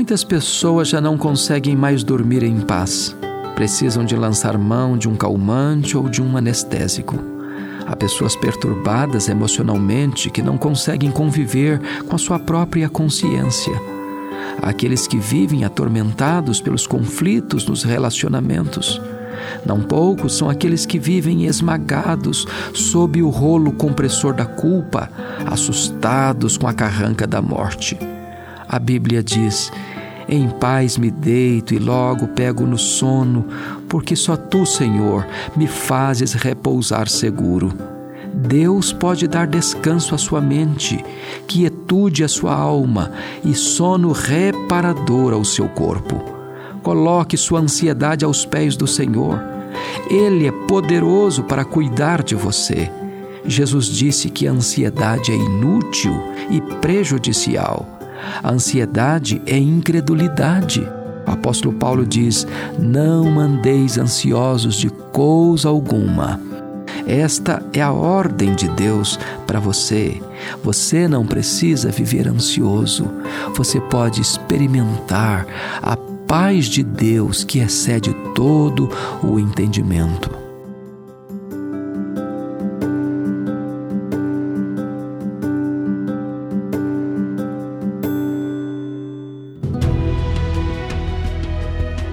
Muitas pessoas já não conseguem mais dormir em paz. Precisam de lançar mão de um calmante ou de um anestésico. Há pessoas perturbadas emocionalmente que não conseguem conviver com a sua própria consciência. Há aqueles que vivem atormentados pelos conflitos nos relacionamentos. Não poucos são aqueles que vivem esmagados sob o rolo compressor da culpa, assustados com a carranca da morte. A Bíblia diz: em paz me deito e logo pego no sono, porque só tu, Senhor, me fazes repousar seguro. Deus pode dar descanso à sua mente, quietude à sua alma e sono reparador ao seu corpo. Coloque sua ansiedade aos pés do Senhor. Ele é poderoso para cuidar de você. Jesus disse que a ansiedade é inútil e prejudicial. A ansiedade é incredulidade. O apóstolo Paulo diz: Não andeis ansiosos de coisa alguma. Esta é a ordem de Deus para você. Você não precisa viver ansioso. Você pode experimentar a paz de Deus que excede todo o entendimento.